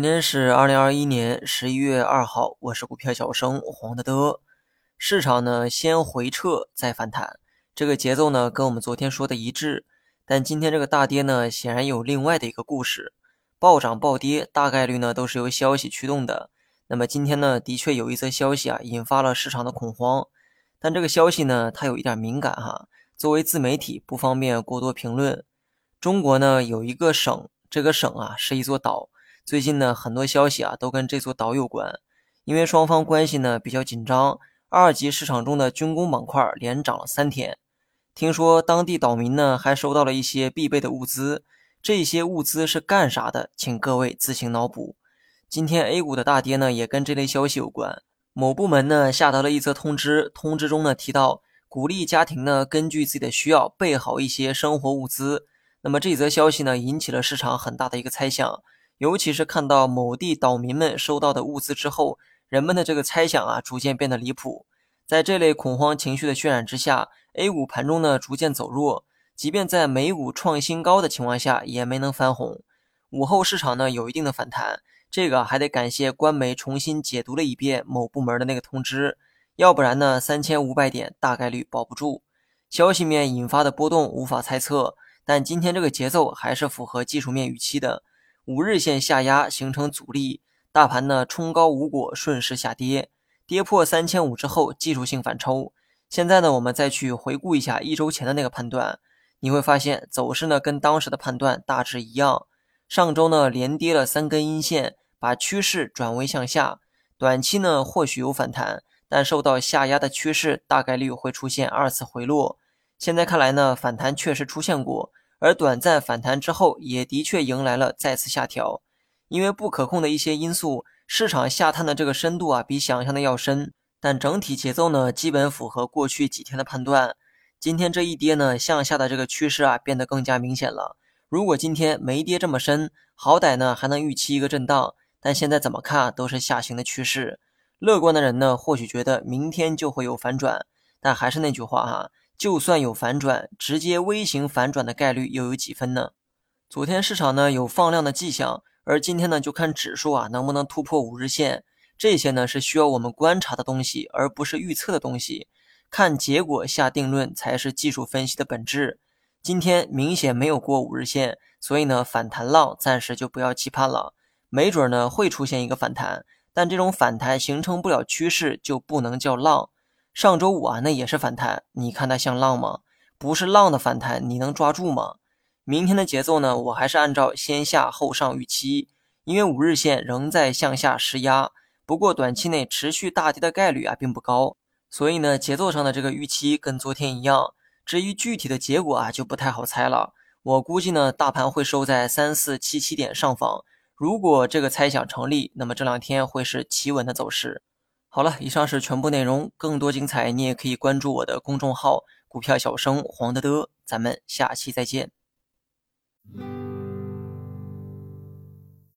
今天是二零二一年十一月二号，我是股票小生黄德德。市场呢先回撤再反弹，这个节奏呢跟我们昨天说的一致。但今天这个大跌呢，显然有另外的一个故事。暴涨暴跌大概率呢都是由消息驱动的。那么今天呢，的确有一则消息啊，引发了市场的恐慌。但这个消息呢，它有一点敏感哈，作为自媒体不方便过多评论。中国呢有一个省，这个省啊是一座岛。最近呢，很多消息啊都跟这座岛有关，因为双方关系呢比较紧张。二级市场中的军工板块连涨了三天，听说当地岛民呢还收到了一些必备的物资，这些物资是干啥的？请各位自行脑补。今天 A 股的大跌呢也跟这类消息有关。某部门呢下达了一则通知，通知中呢提到鼓励家庭呢根据自己的需要备好一些生活物资。那么这则消息呢引起了市场很大的一个猜想。尤其是看到某地岛民们收到的物资之后，人们的这个猜想啊，逐渐变得离谱。在这类恐慌情绪的渲染之下，A 股盘中呢逐渐走弱，即便在美股创新高的情况下，也没能翻红。午后市场呢有一定的反弹，这个还得感谢官媒重新解读了一遍某部门的那个通知，要不然呢三千五百点大概率保不住。消息面引发的波动无法猜测，但今天这个节奏还是符合技术面预期的。五日线下压形成阻力，大盘呢冲高无果，顺势下跌，跌破三千五之后技术性反抽。现在呢，我们再去回顾一下一周前的那个判断，你会发现走势呢跟当时的判断大致一样。上周呢连跌了三根阴线，把趋势转为向下，短期呢或许有反弹，但受到下压的趋势大概率会出现二次回落。现在看来呢，反弹确实出现过。而短暂反弹之后，也的确迎来了再次下调，因为不可控的一些因素，市场下探的这个深度啊，比想象的要深。但整体节奏呢，基本符合过去几天的判断。今天这一跌呢，向下的这个趋势啊，变得更加明显了。如果今天没跌这么深，好歹呢还能预期一个震荡。但现在怎么看都是下行的趋势。乐观的人呢，或许觉得明天就会有反转。但还是那句话哈。就算有反转，直接微型反转的概率又有几分呢？昨天市场呢有放量的迹象，而今天呢就看指数啊能不能突破五日线，这些呢是需要我们观察的东西，而不是预测的东西。看结果下定论才是技术分析的本质。今天明显没有过五日线，所以呢反弹浪暂时就不要期盼了，没准儿呢会出现一个反弹，但这种反弹形成不了趋势就不能叫浪。上周五啊，那也是反弹，你看它像浪吗？不是浪的反弹，你能抓住吗？明天的节奏呢？我还是按照先下后上预期，因为五日线仍在向下施压，不过短期内持续大跌的概率啊并不高，所以呢，节奏上的这个预期跟昨天一样。至于具体的结果啊，就不太好猜了。我估计呢，大盘会收在三四七七点上方。如果这个猜想成立，那么这两天会是企稳的走势。好了，以上是全部内容。更多精彩，你也可以关注我的公众号“股票小生黄德德”。咱们下期再见。